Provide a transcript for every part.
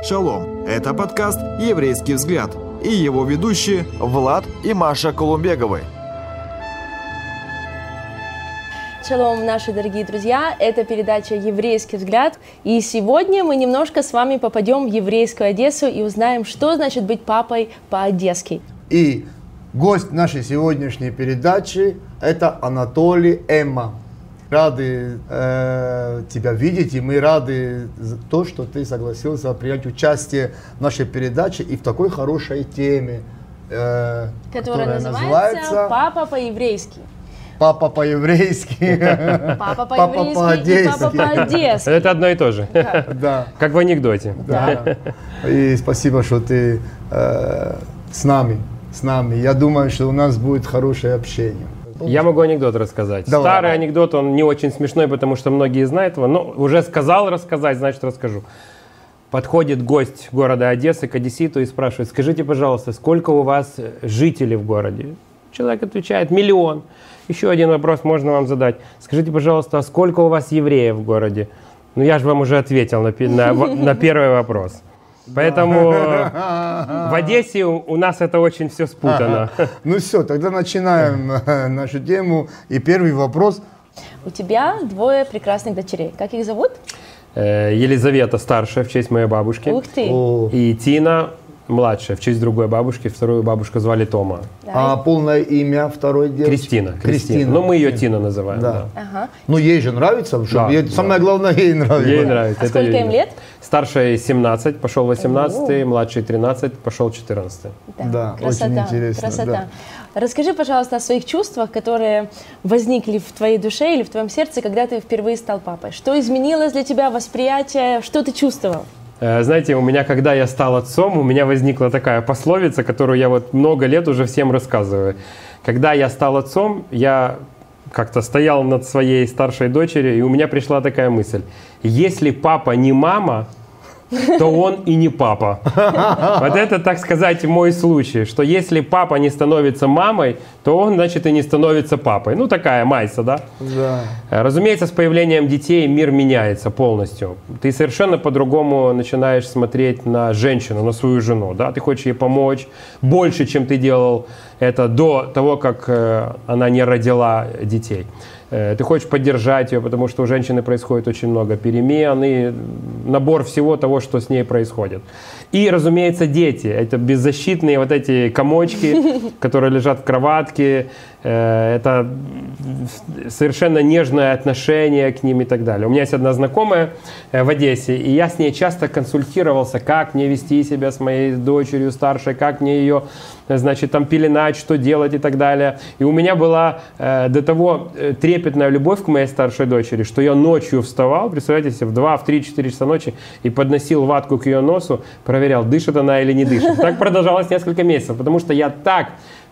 Шалом! Это подкаст «Еврейский взгляд» и его ведущие Влад и Маша Колумбеговы. Шалом, наши дорогие друзья! Это передача «Еврейский взгляд». И сегодня мы немножко с вами попадем в еврейскую Одессу и узнаем, что значит быть папой по-одесски. И гость нашей сегодняшней передачи – это Анатолий Эмма. Рады э, тебя видеть, и мы рады за то, что ты согласился принять участие в нашей передаче и в такой хорошей теме, э, которая, которая называется «Папа по-еврейски». Папа по-еврейски. Папа по-еврейски и папа по-одесски. Это одно и то же. Да. Как в анекдоте. Да. И спасибо, что ты э, с нами. С нами. Я думаю, что у нас будет хорошее общение. Я могу анекдот рассказать. Давай. Старый анекдот, он не очень смешной, потому что многие знают его. Но уже сказал рассказать, значит расскажу. Подходит гость города Одессы к одесситу и спрашивает, скажите, пожалуйста, сколько у вас жителей в городе? Человек отвечает, миллион. Еще один вопрос можно вам задать. Скажите, пожалуйста, а сколько у вас евреев в городе? Ну, я же вам уже ответил на, на, на первый вопрос. Поэтому в Одессе у нас это очень все спутано. Ну все, тогда начинаем э, нашу тему. И первый вопрос. У тебя двое прекрасных дочерей. Как их зовут? Э, Елизавета старшая в честь моей бабушки. Ух ты. И Тина младшая, в честь другой бабушки. Вторую бабушку звали Тома. Да. А полное имя второй девушки? Кристина. Кристина. Кристина. Ну, мы ее Тина называем. Да. да. Ага. Ну, ей же нравится. Да, ей, да. Самое главное, ей нравится. Ей нравится. А Это сколько им лет? Старшая 17, пошел 18, младший 13, пошел 14. Да, да красота, очень интересно. Красота. Да. Расскажи, пожалуйста, о своих чувствах, которые возникли в твоей душе или в твоем сердце, когда ты впервые стал папой. Что изменилось для тебя восприятие, что ты чувствовал? Э, знаете, у меня, когда я стал отцом, у меня возникла такая пословица, которую я вот много лет уже всем рассказываю. Когда я стал отцом, я как-то стоял над своей старшей дочерью, и у меня пришла такая мысль. Если папа не мама, то он и не папа. Вот это, так сказать, мой случай, что если папа не становится мамой, то он, значит, и не становится папой. Ну, такая майса, да? Да. Разумеется, с появлением детей мир меняется полностью. Ты совершенно по-другому начинаешь смотреть на женщину, на свою жену, да? Ты хочешь ей помочь больше, чем ты делал это до того, как э, она не родила детей. Э, ты хочешь поддержать ее, потому что у женщины происходит очень много перемен и набор всего того, что с ней происходит. И, разумеется, дети. Это беззащитные вот эти комочки, которые лежат в кроватке. Э, это совершенно нежное отношение к ним и так далее. У меня есть одна знакомая э, в Одессе, и я с ней часто консультировался, как мне вести себя с моей дочерью старшей, как мне ее, значит, там пеленать, что делать и так далее. И у меня была э, до того трепетная любовь к моей старшей дочери, что я ночью вставал, представляете себе, в 2, в 3, 4 часа ночи и подносил ватку к ее носу, проверял, дышит она или не дышит. Так продолжалось несколько месяцев, потому что я так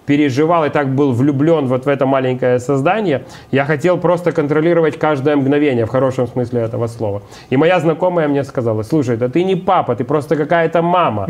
переживал и так был влюблен вот в это маленькое создание, я хотел просто контролировать каждое мгновение, в хорошем смысле этого слова. И моя знакомая мне сказала, слушай, да ты не папа, ты просто какая-то мама.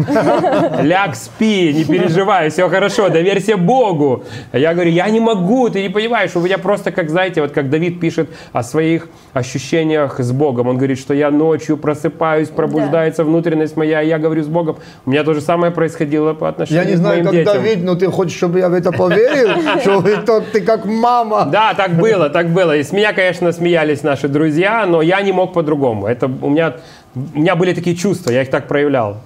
Ляг, спи, не переживай, все хорошо, доверься Богу. Я говорю, я не могу, ты не понимаешь, у меня просто, как знаете, вот как Давид пишет о своих ощущениях с Богом. Он говорит, что я ночью просыпаюсь, пробуждается да. внутренность моя, и я говорю с Богом. У меня то же самое происходило по отношению я не знаю, к моим детям. Давид, но ты хочешь, чтобы я я в это поверил, что ты, ты как мама. Да, так было, так было. И с меня, конечно, смеялись наши друзья, но я не мог по-другому. Это у меня, у меня были такие чувства, я их так проявлял.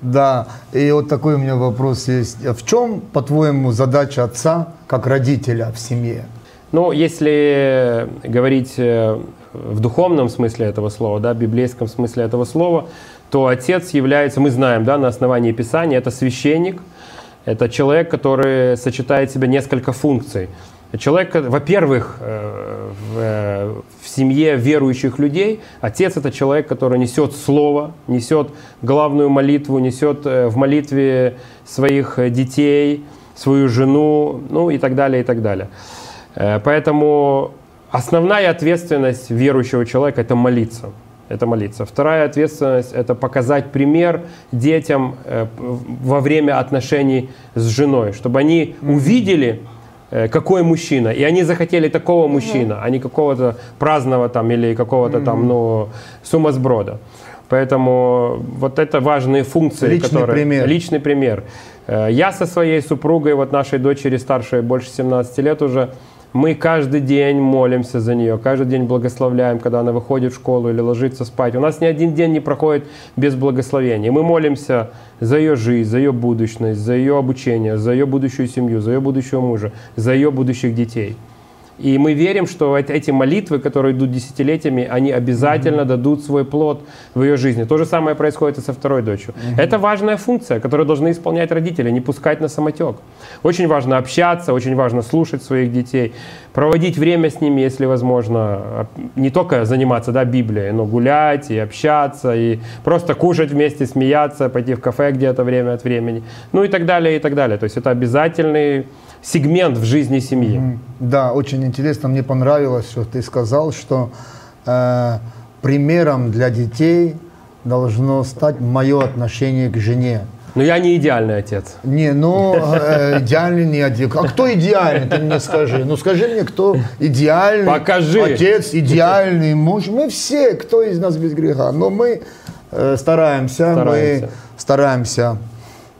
Да, и вот такой у меня вопрос есть. В чем, по-твоему, задача отца как родителя в семье? Ну, если говорить э, в духовном смысле этого слова, да, в библейском смысле этого слова, то отец является, мы знаем, да, на основании Писания, это священник – это человек, который сочетает в себе несколько функций. Человек, во-первых, э, в, в семье верующих людей отец это человек, который несет слово, несет главную молитву, несет э, в молитве своих детей, свою жену, ну и так далее, и так далее. Э, поэтому основная ответственность верующего человека это молиться это молиться. Вторая ответственность – это показать пример детям э, во время отношений с женой, чтобы они увидели, э, какой мужчина. И они захотели такого мужчина, а не какого-то праздного там или какого-то там, ну, сумасброда. Поэтому вот это важные функции, Личный которые... пример. Личный пример. Э, Я со своей супругой, вот нашей дочери старшей, больше 17 лет уже, мы каждый день молимся за нее, каждый день благословляем, когда она выходит в школу или ложится спать. У нас ни один день не проходит без благословения. Мы молимся за ее жизнь, за ее будущность, за ее обучение, за ее будущую семью, за ее будущего мужа, за ее будущих детей. И мы верим, что эт- эти молитвы, которые идут десятилетиями, они обязательно дадут свой плод в ее жизни. То же самое происходит и со второй дочерью. Это важная функция, которую должны исполнять родители, не пускать на самотек. Очень важно общаться, очень важно слушать своих детей, проводить время с ними, если возможно, А, не только заниматься да, Библией, но гулять и общаться, и просто кушать вместе, смеяться, пойти в кафе где-то время от времени, ну и так далее, и так далее. То есть это обязательный сегмент в жизни семьи. Да, очень интересно. Мне понравилось, что ты сказал, что э, примером для детей должно стать мое отношение к жене. Но я не идеальный отец. Не, ну э, идеальный не один. А кто идеальный, ты мне скажи. Ну скажи мне, кто идеальный Покажи. отец, идеальный муж. Мы все, кто из нас без греха. Но мы э, стараемся, Стараемся. мы стараемся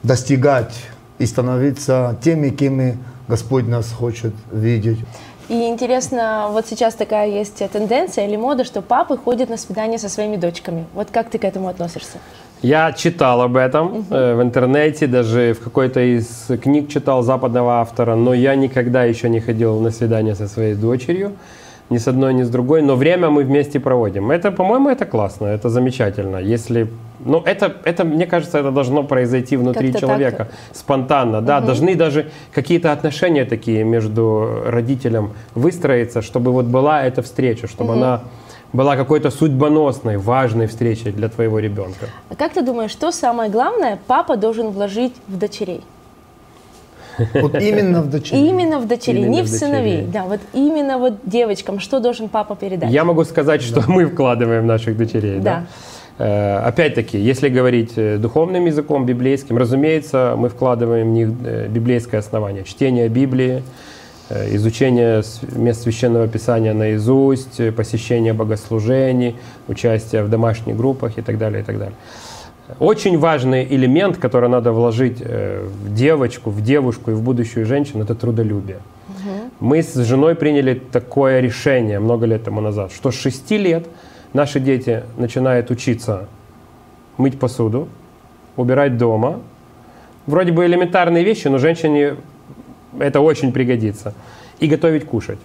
достигать и становиться теми, кем Господь нас хочет видеть. И интересно, вот сейчас такая есть тенденция или мода, что папы ходят на свидание со своими дочками. Вот как ты к этому относишься? Я читал об этом э, в интернете, даже в какой-то из книг читал западного автора, но я никогда еще не ходил на свидание со своей дочерью, ни с одной, ни с другой, но время мы вместе проводим. Это, по-моему, это классно, это замечательно. Если, ну, это, это, мне кажется, это должно произойти внутри человека спонтанно, да, должны даже какие-то отношения такие между родителем выстроиться, чтобы вот была эта встреча, чтобы она была какой-то судьбоносной, важной встречей для твоего ребенка. А как ты думаешь, что самое главное папа должен вложить в дочерей? Вот именно в дочерей. Именно в дочерей, Именно не в в сыновей. Да, вот именно вот девочкам, что должен папа передать? Я могу сказать, что мы вкладываем в наших дочерей. Да. Да. Э, Опять-таки, если говорить э, духовным языком, библейским, разумеется, мы вкладываем в них э, библейское основание. Чтение Библии, изучение мест Священного Писания наизусть, посещение богослужений, участие в домашних группах и так далее, и так далее. Очень важный элемент, который надо вложить э, в девочку, в девушку и в будущую женщину, это трудолюбие. Мы с женой приняли такое решение много лет тому назад, что с 6 лет наши дети начинают учиться мыть посуду, убирать дома. Вроде бы элементарные вещи, но женщине это очень пригодится. И готовить кушать.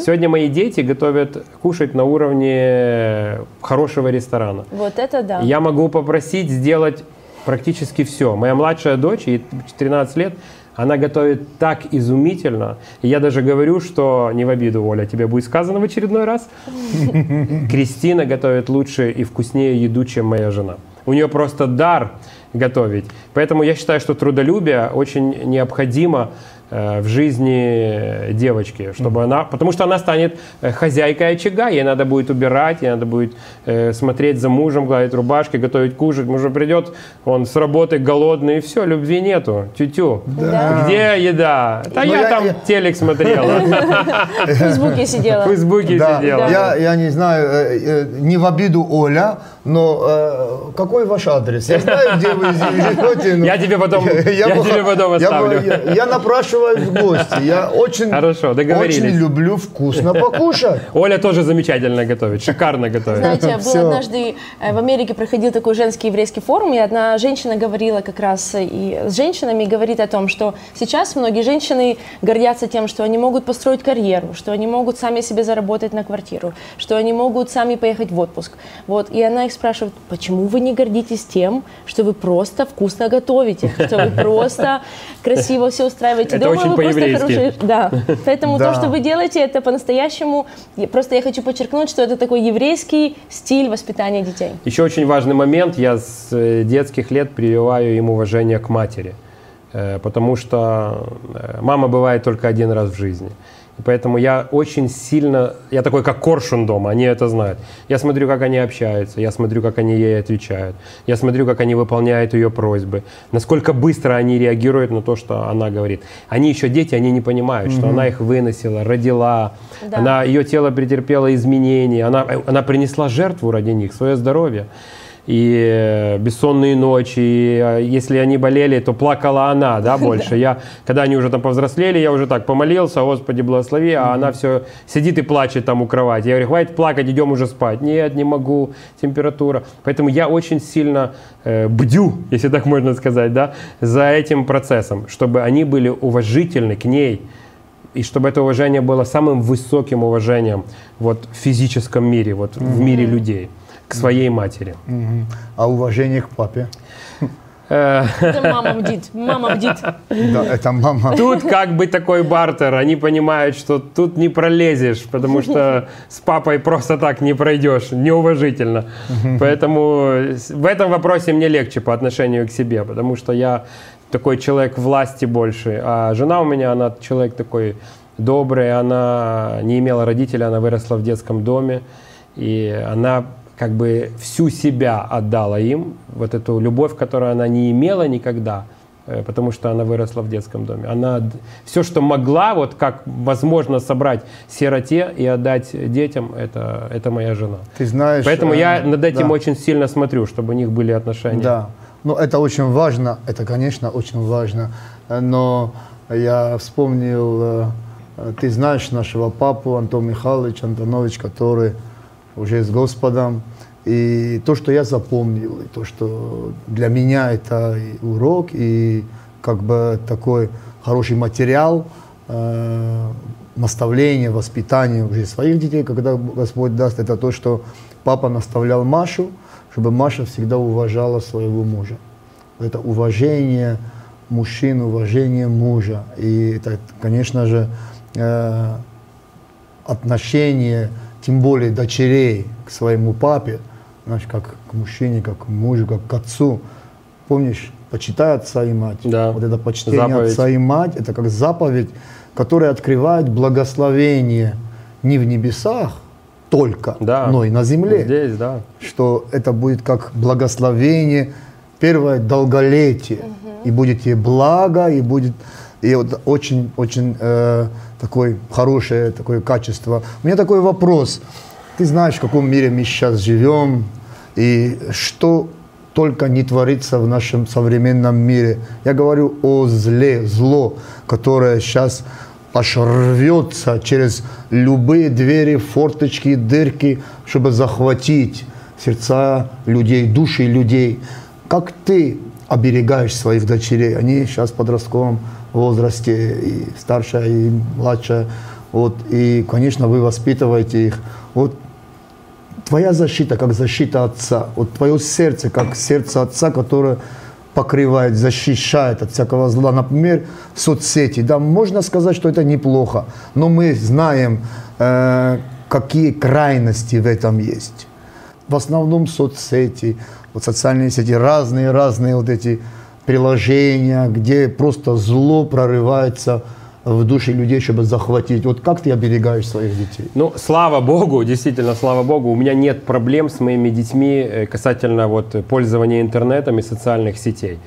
Сегодня мои дети готовят кушать на уровне хорошего ресторана. Вот это да. Я могу попросить сделать практически все. Моя младшая дочь, ей 13 лет, она готовит так изумительно. И я даже говорю, что не в обиду, Оля, тебе будет сказано в очередной раз. Кристина готовит лучше и вкуснее еду, чем моя жена. У нее просто дар готовить. Поэтому я считаю, что трудолюбие очень необходимо в жизни девочки, чтобы она, потому что она станет э, хозяйкой очага, ей надо будет убирать, ей надо будет э, смотреть за мужем, гладить рубашки, готовить кушать, муж придет, он с работы голодный, и все, любви нету, тю-тю. Да. Где еда? Да Ну, я, я- там я- телек смотрела, В Фейсбуке в сидела. Фейсбуке Да, сидела. я, я не знаю, э, э, не в обиду Оля, но э, какой ваш адрес? Я знаю, где вы живете. но- Я тебе потом- я тебе потом оставлю. Я, я напрашиваюсь в гости. Я очень, Хорошо, договорились. очень люблю вкусно покушать. Оля тоже замечательно готовит, шикарно готовит. Знаете, был Всё. однажды э, в Америке проходил такой женский еврейский форум, и одна женщина говорила как раз э, и с женщинами, говорит о том, что сейчас многие женщины гордятся тем, что они могут построить карьеру, что они могут сами себе заработать на квартиру, что они могут сами поехать в отпуск. Вот, и она их спрашивает, почему вы не гордитесь тем, что вы просто вкусно готовите, что вы просто красиво все устраиваете Это дома, очень вы просто по-еврейски. хорошие да. Поэтому то, что вы делаете, это по-настоящему. Просто я хочу подчеркнуть, что это такой еврейский стиль воспитания детей. Еще очень важный момент. Я с э, детских лет прививаю им уважение к матери. Э, Потому что э, мама бывает только один раз в жизни. И поэтому я очень сильно, я такой как коршун дома, они это знают. Я смотрю, как они общаются, я смотрю, как они ей отвечают, я смотрю, как они выполняют ее просьбы, насколько быстро они реагируют на то, что она говорит. Они еще дети, они не понимают, что она их выносила, родила, Да. она, ее тело претерпело изменения, она, она принесла жертву ради них, свое здоровье. И э, бессонные ночи, и, э, если они болели, то плакала она, да, больше. Я, когда они уже там повзрослели, я уже так помолился, Господи, благослови, а она все сидит и плачет там у кровати. Я говорю, хватит плакать, идем уже спать. Нет, не могу, температура. Поэтому я очень сильно э, бдю, если так можно сказать, да, за этим процессом, чтобы они были уважительны к ней, и чтобы это уважение было самым высоким уважением вот, в физическом мире, вот, в мире людей, к своей матери. А уважение к папе? Э, Это мама бдит, мама бдит. Да, это мама. Тут как бы такой бартер, они понимают, что тут не пролезешь, потому что с папой просто так не пройдешь, неуважительно. Поэтому в этом вопросе мне легче по отношению к себе, потому что я такой человек власти больше, а жена у меня, она человек такой добрый, она не имела родителей, она выросла в детском доме, и она как бы всю себя отдала им, вот эту любовь, которую она не имела никогда, э, потому что она выросла в детском доме. Она все, что могла, вот как возможно собрать сироте и отдать детям, это, это моя жена. Ты знаешь... Поэтому э, я над этим да. очень сильно смотрю, чтобы у них были отношения. Да, ну это очень важно, это, конечно, очень важно. Э, Но я вспомнил, э, ты знаешь нашего папу Антон Михайлович Антонович, который уже с Господом. И то, что я запомнил, и то, что для меня это урок, и как бы такой хороший материал, э, наставление, воспитание уже своих детей, когда Господь даст, это то, что папа наставлял Машу, чтобы Маша всегда уважала своего мужа. Это уважение мужчин, уважение мужа. И это, конечно же, э, отношение, тем более дочерей к своему папе, знаешь, как к мужчине, как к мужу, как к отцу. Помнишь, почитай отца и мать. Да. Вот это почтение Заповедь. отца и мать, это как заповедь, которая открывает благословение не в небесах только, Да. но и на земле Здесь, да. что это будет как благословение, первое долголетие, и будет тебе благо, и будет и вот очень очень э, такое хорошее такое качество. У меня такой вопрос: ты знаешь, в каком мире мы сейчас живем и что только не творится в нашем современном мире. Я говорю о зле, зло, которое сейчас аж рвется через любые двери, форточки, дырки, чтобы захватить сердца людей, души людей. Как ты оберегаешь своих дочерей? Они сейчас в подростковом возрасте, и старшая, и младшая. Вот, и, конечно, вы воспитываете их. Вот твоя защита, как защита отца, вот твое сердце, как сердце отца, которое покрывает, защищает от всякого зла. Например, соцсети. Да, можно сказать, что это неплохо, но мы знаем, э, какие крайности в этом есть. В основном соцсети, вот социальные сети, разные-разные вот эти приложения, где просто зло прорывается в души людей, чтобы захватить. Вот как ты оберегаешь своих детей? Ну, слава богу, действительно, слава богу, у меня нет проблем с моими детьми э, касательно вот пользования интернетом и социальных сетей.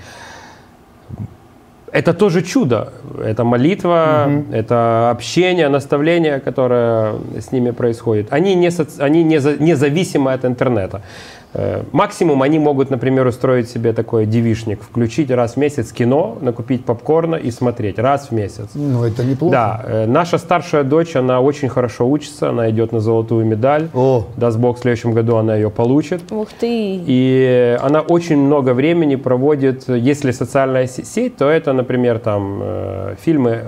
Это тоже чудо. Это молитва, это общение, наставление, которое с ними происходит. Они, не, соци- они не за- независимы от интернета. Э, Максимум они могут, например, устроить себе такой девишник, включить раз в месяц кино, накупить попкорна и смотреть раз в месяц. Ну, это неплохо. Да, э, наша старшая дочь, она очень хорошо учится, она идет на золотую медаль. О. Даст Бог, в следующем году она ее получит. Ух ты. И она очень много времени проводит, если социальная се- сеть, то это, например, там э, фильмы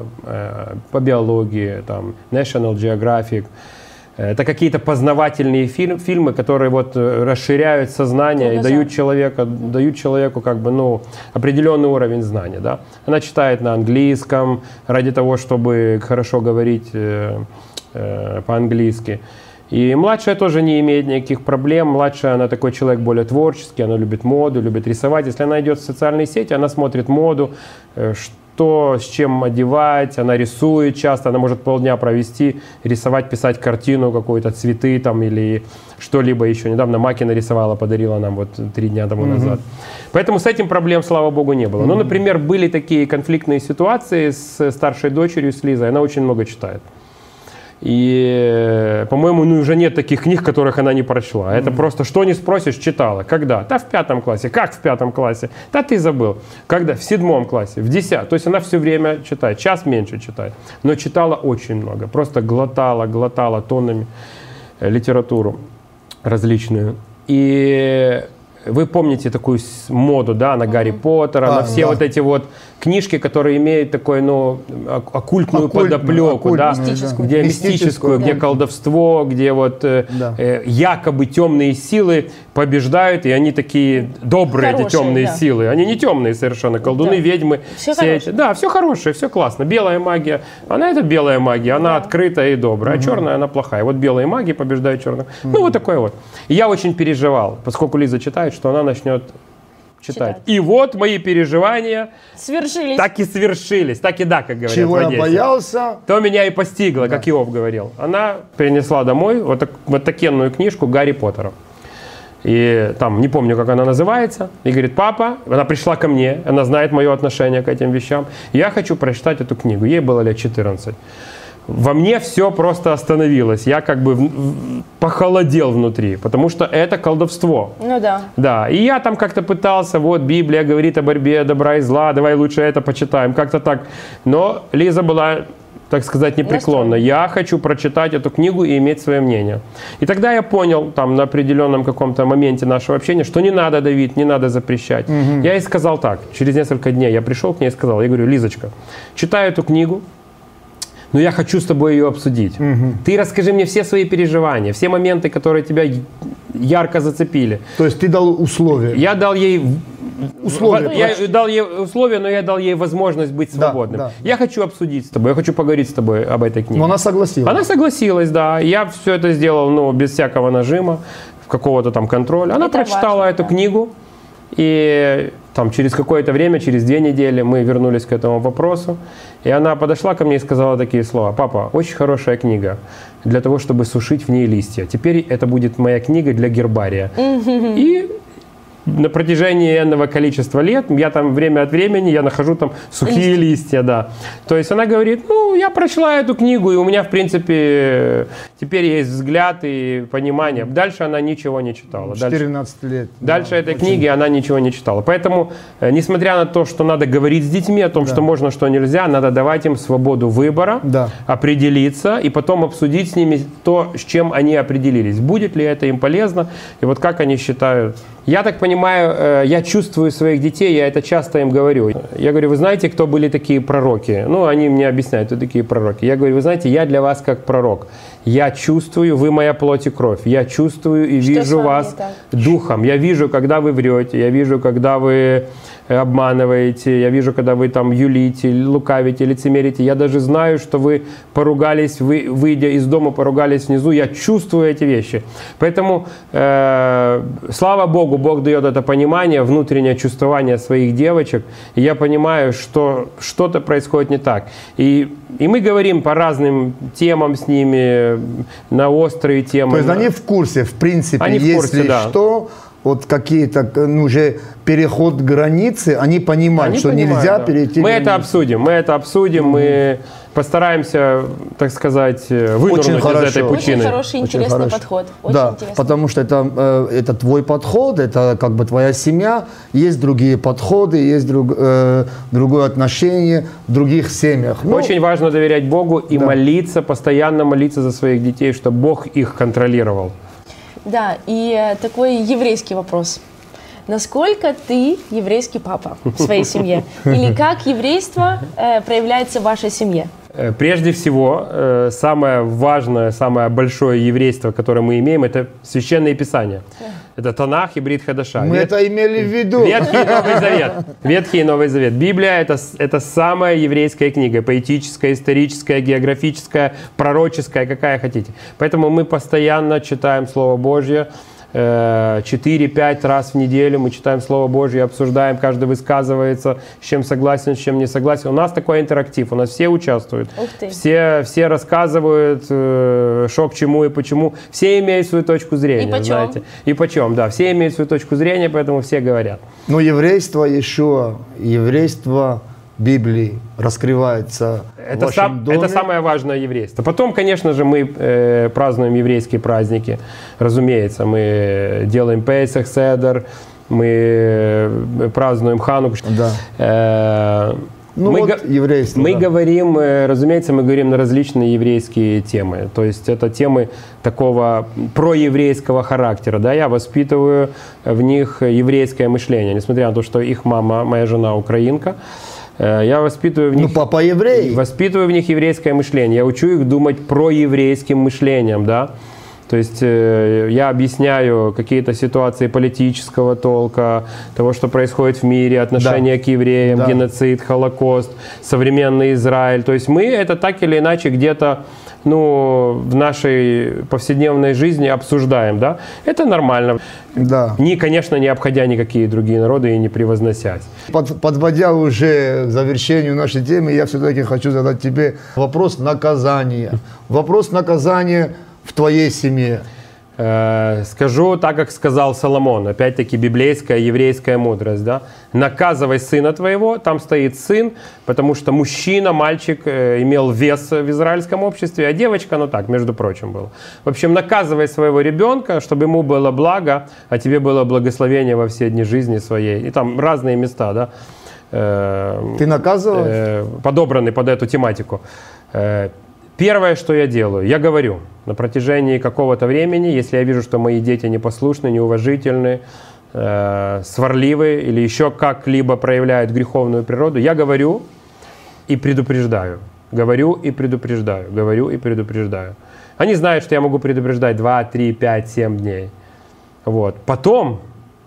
по биологии, там National Geographic. Это какие-то познавательные фильм- фильмы, которые вот э, расширяют сознание и дают, человека, дают человеку как бы, ну, определенный уровень знания. Да? Она читает на английском ради того, чтобы хорошо говорить э, э, по-английски. И младшая тоже не имеет никаких проблем. Младшая, она такой человек более творческий, она любит моду, любит рисовать. Если она идет в социальные сети, она смотрит моду, э, что с чем одевать, она рисует часто, она может полдня провести, рисовать, писать картину какую-то, цветы там или что-либо еще. Недавно Маки нарисовала, подарила нам вот три дня тому назад. Поэтому с этим проблем, слава богу, не было. Ну, например, были такие конфликтные ситуации с старшей дочерью, с Лизой, она очень много читает. И, по-моему, ну, уже нет таких книг, которых она не прочла. Это просто что не спросишь, читала. Когда? Да в пятом классе. Как в пятом классе? Да ты забыл. Когда? В седьмом классе, в десятом. То есть она все время читает. Час меньше читает. Но читала очень много. Просто глотала, глотала тоннами э, литературу различную. И вы помните такую моду, да, на Гарри Поттера, А, на все да. вот эти вот книжки, которые имеют такой, ну, ок- оккультную Оккультную, подоплеку, да, оккультную, Мистическую. где Мистическую, мистическую, где да. колдовство, где вот э, Да. э, якобы темные силы побеждают, и они такие добрые, эти Хорошие, темные да. силы. Они не темные совершенно, колдуны, Да. ведьмы. Все хорошее. эти. Да, все хорошее, все классно. Белая магия, она это белая магия, она открытая и добрая, а черная она плохая. Вот белые маги побеждают черных. Ну, вот такое вот. И я очень переживал, поскольку Лиза читает, что она начнет читать. Читать. И вот мои переживания Свершились. так и свершились, так и да, как говорят Чего в я боялся, То меня и постигло, как Иов говорил. Она принесла домой вот, так, вот такенную книжку Гарри Поттера. И там, не помню, как она называется. И говорит, папа, она пришла ко мне, она знает мое отношение к этим вещам. Я хочу прочитать эту книгу. Ей было лет 14. Во мне все просто остановилось. Я как бы в- в- похолодел внутри, потому что это колдовство. Ну да. Да, и я там как-то пытался, вот Библия говорит о борьбе добра и зла, давай лучше это почитаем, как-то так. Но Лиза была, так сказать, непреклонна. Я хочу прочитать эту книгу и иметь свое мнение. И тогда я понял, там, на определенном каком-то моменте нашего общения, что не надо давить, не надо запрещать. Я ей сказал так, через несколько дней я пришел к ней и сказал, я говорю, Лизочка, читаю эту книгу, но я хочу с тобой ее обсудить. Ты расскажи мне все свои переживания, все моменты, которые тебя ярко зацепили. то есть ты дал условия. Я дал ей Условия, я прости. дал ей условия, но я дал ей возможность быть Да, свободным. да. Я хочу обсудить с тобой, я хочу поговорить с тобой об этой книге. Но она согласилась. Она согласилась, да. Я все это сделал, ну, без всякого нажима, какого-то там контроля. Она Это прочитала важно, эту да. книгу, и там через какое-то время, через две недели мы вернулись к этому вопросу. И она подошла ко мне и сказала такие слова. Папа, очень хорошая книга для того, чтобы сушить в ней листья. Теперь это будет моя книга для гербария. И на протяжении энного количества лет, я там время от времени, я нахожу там сухие листья, да. То есть она говорит, ну, я прочла эту книгу, и у меня, в принципе, теперь есть взгляд и понимание. Дальше она ничего не читала. Дальше, 14 лет. дальше Да, этой очень. книги она ничего не читала. Поэтому, э, несмотря на то, что надо говорить с детьми о том, что можно, что нельзя, надо давать им свободу выбора, Да. определиться и потом обсудить с ними то, с чем они определились. Будет ли это им полезно и вот как они считают. Я так понимаю, э, я чувствую своих детей, я это часто им говорю. Я говорю, вы знаете, кто были такие пророки? Ну, они мне объясняют, кто такие пророки. Я говорю, вы знаете, я для вас как пророк. Я чувствую, вы моя плоть и кровь. Я чувствую и Что вижу вас духом. Я вижу, когда вы врете, я вижу, когда вы обманываете, я вижу, когда вы там юлите, лукавите, лицемерите. Я даже знаю, что вы поругались, вы, выйдя из дома, поругались внизу. Я чувствую эти вещи. Поэтому, э, слава Богу, Бог дает это понимание, внутреннее чувствование своих девочек. И я понимаю, что что-то происходит не так. И, и мы говорим по разным темам с ними, на острые темы. То есть они в курсе, в принципе, Они в если курсе, да. что, вот какие-то ну, уже переход границы, они понимают, Они что понимают, нельзя да. перейти Мы это границу. обсудим, мы это обсудим, мы постараемся, так сказать, э, вынырнуть Очень из хорошо. этой Очень пучины. Очень хороший, Очень интересный хорошо. подход. Очень да, интересный. потому что это, э, это твой подход, это как бы твоя семья, есть другие подходы, есть друг, э, другое отношение в других семьях. Ну, Очень важно доверять Богу и Да. молиться, постоянно молиться за своих детей, чтобы Бог их контролировал. Да, и э, такой еврейский вопрос. Насколько ты еврейский папа в своей семье? Или как еврейство э, проявляется в вашей семье? Э, Прежде всего, э, самое важное, самое большое еврейство, которое мы имеем, это священное писание. Это Танах и Брит Хадаша. мы Вет- это имели в виду. Ветхий и Новый Завет. Ветхий и Новый Завет. Библия это, это самая еврейская книга. Поэтическая, историческая, географическая, пророческая, какая хотите. Поэтому мы постоянно читаем Слово Божье. Э, 4-5 раз в неделю мы читаем Слово Божье, обсуждаем, каждый высказывается, с чем согласен, с чем не согласен. У нас такой интерактив, у нас все участвуют. Ух ты. Все, все рассказывают, э, что к чему и почему. Все имеют свою точку зрения, И почем. знаете. И почем, да. Все имеют свою точку зрения, поэтому все говорят. Но еврейство еще, еврейство Библии раскрывается в Это, вашем сам- доме. это самое важное еврейство. Потом, конечно же, мы э, празднуем еврейские праздники. Разумеется, мы делаем Песах, Седер, мы э, празднуем Хануку. Да. Э, Ну мы вот еврейство, Мы да. говорим, э, разумеется, мы говорим на различные еврейские темы. То есть это темы такого проеврейского характера. Да? Я воспитываю в них еврейское мышление, несмотря на то, что их мама, моя жена украинка. Э, Я воспитываю в Ну, них папа еврей. Воспитываю в них еврейское мышление. Я учу их думать про еврейским мышлением, да. То есть э, я объясняю какие-то ситуации политического толка, того, что происходит в мире, отношение к евреям, Да. геноцид, Холокост, современный Израиль. То есть мы это так или иначе где-то ну, в нашей повседневной жизни обсуждаем, да. Это нормально. Да. Не, конечно, не обходя никакие другие народы и не превозносясь. Под- подводя уже к завершению нашей темы, я все-таки хочу задать тебе вопрос наказания. Вопрос наказания в твоей семье. Э, Скажу так, как сказал Соломон, опять-таки библейская, еврейская мудрость. Да? Наказывай сына твоего, там стоит сын, потому что мужчина, мальчик э, имел вес в израильском обществе, а девочка, ну так, между прочим, была. В общем, наказывай своего ребенка, чтобы ему было благо, а тебе было благословение во все дни жизни своей. И там разные места, да, э, Ты наказывал? подобраны под эту тематику. Первое, что я делаю, я говорю на протяжении какого-то времени, если я вижу, что мои дети непослушны, неуважительны, э, сварливы или еще как-либо проявляют греховную природу, я говорю и предупреждаю. Говорю и предупреждаю, говорю и предупреждаю. Они знают, что я могу предупреждать 2, 3, 5, 7 дней. Вот. Потом,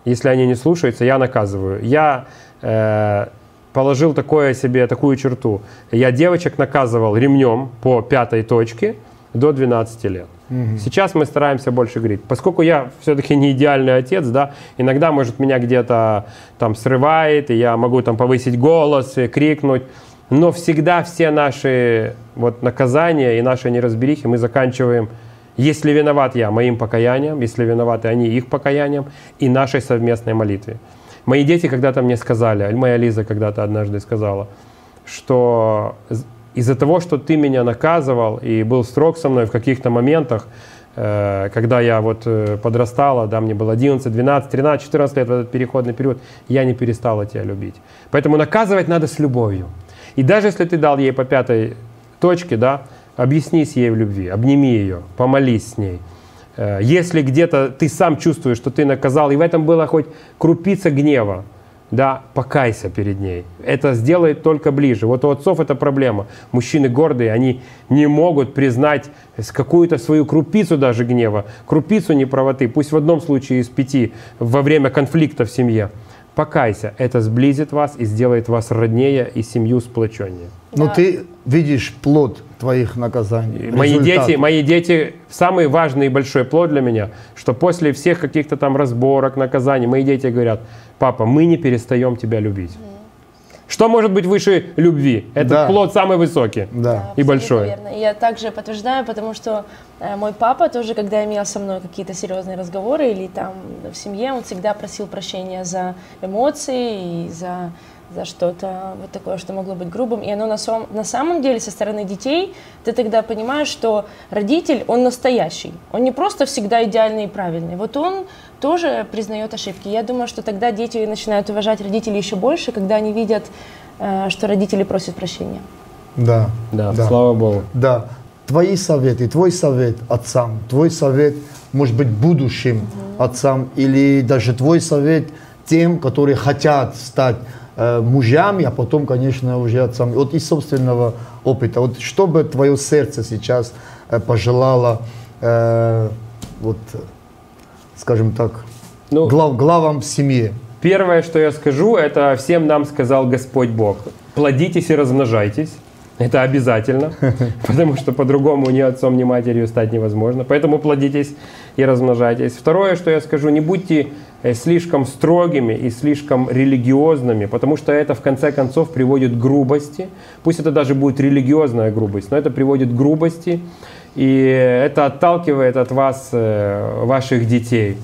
если они не слушаются, я наказываю. Я э, положил такое себе, такую черту. Я девочек наказывал ремнем по пятой точке до 12 лет. Сейчас мы стараемся больше говорить. Поскольку я все-таки не идеальный отец, да, иногда, может, меня где-то там срывает, и я могу там повысить голос, и крикнуть. Но всегда все наши вот наказания и наши неразберихи мы заканчиваем если виноват я, моим покаянием, если виноваты они, их покаянием и нашей совместной молитве. Мои дети когда-то мне сказали, а моя Лиза когда-то однажды сказала, что из-за того, что ты меня наказывал и был строг со мной в каких-то моментах, э, когда я вот э, подрастала, да, мне было 11, 12, 13, 14 лет в этот переходный период, я не перестала тебя любить. Поэтому наказывать надо с любовью. И даже если ты дал ей по пятой точке, да, объяснись ей в любви, обними ее, помолись с ней. Э, Если где-то ты сам чувствуешь, что ты наказал, и в этом была хоть крупица гнева, да, покайся перед ней. Это сделает только ближе. Вот у отцов это проблема. Мужчины гордые, они не могут признать какую-то свою крупицу даже гнева, крупицу неправоты, пусть в одном случае из пяти во время конфликта в семье. Покайся, это сблизит вас и сделает вас роднее и семью сплоченнее. Но Да. ты видишь плод твоих наказаний. Мои результат. дети, мои дети, самый важный и большой плод для меня, что после всех каких-то там разборок, наказаний, мои дети говорят, папа, мы не перестаем тебя любить. Что может быть выше любви? Этот Да. плод самый высокий Да. и большой. верно. Я также подтверждаю, потому что э, мой папа тоже, когда имел со мной какие-то серьезные разговоры или там в семье, он всегда просил прощения за эмоции и за, за что-то вот такое, что могло быть грубым. И оно на, сом- на самом деле со стороны детей, ты тогда понимаешь, что родитель, он настоящий. Он не просто всегда идеальный и правильный. Вот он тоже признает ошибки. Я думаю, что тогда дети начинают уважать родителей еще больше, когда они видят, э, что родители просят прощения. Да. Да, слава Богу. Да. Твои советы, твой совет отцам, твой совет, может быть, будущим отцам, или даже твой совет тем, которые хотят стать э, мужьями, а потом, конечно, уже отцами. Вот из собственного опыта. Вот что бы твое сердце сейчас э, пожелало, э, вот, скажем так, Ну, глав, главам семьи? Первое, что я скажу, это всем нам сказал Господь Бог. Плодитесь и размножайтесь. Это обязательно, потому что по-другому ни отцом, ни матерью стать невозможно. Поэтому плодитесь и размножайтесь. Второе, что я скажу, не будьте э, слишком строгими и слишком религиозными, потому что это в конце концов приводит к грубости. Пусть это даже будет религиозная грубость, но это приводит к грубости, и это отталкивает от вас э, ваших детей.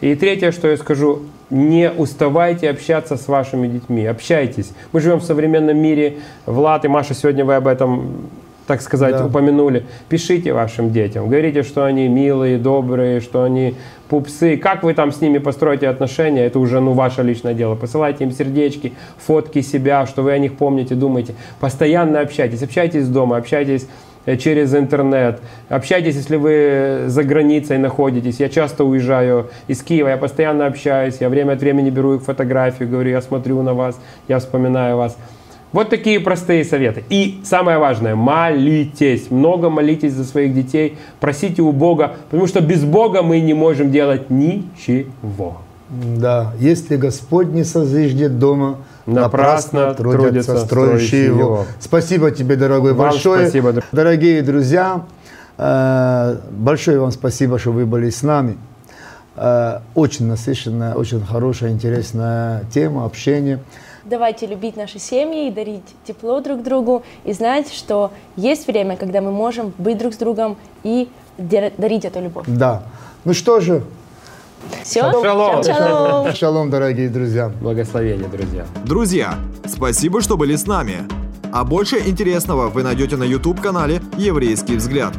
И третье, что я скажу, не уставайте общаться с вашими детьми, общайтесь. Мы живем в современном мире, Влад и Маша, сегодня вы об этом так сказать, Да. упомянули. Пишите вашим детям, говорите, что они милые, добрые, что они пупсы. Как вы там с ними построите отношения, это уже ну, ваше личное дело. Посылайте им сердечки, фотки себя, что вы о них помните, думаете. Постоянно общайтесь, общайтесь дома, общайтесь через интернет. Общайтесь, если вы за границей находитесь. Я часто уезжаю из Киева, я постоянно общаюсь, я время от времени беру их фотографию, говорю, я смотрю на вас, я вспоминаю вас. Вот такие простые советы. И самое важное, молитесь, много молитесь за своих детей, просите у Бога, потому что без Бога мы не можем делать ничего. Да, если Господь не созиждет дома, Напрасно трудятся строящие его. его. Спасибо тебе, дорогой, Вам большое. спасибо, Дорогие друзья, э, большое вам спасибо, что вы были с нами. Э, Очень насыщенная, очень хорошая, интересная тема, общение. Давайте любить наши семьи и дарить тепло друг другу, и знать, что есть время, когда мы можем быть друг с другом и дарить эту любовь. Да. Ну что же, Все? Шалом. Шалом. шалом, дорогие друзья. Благословения, друзья. Друзья, спасибо, что были с нами. А больше интересного вы найдете на YouTube-канале «Еврейский взгляд».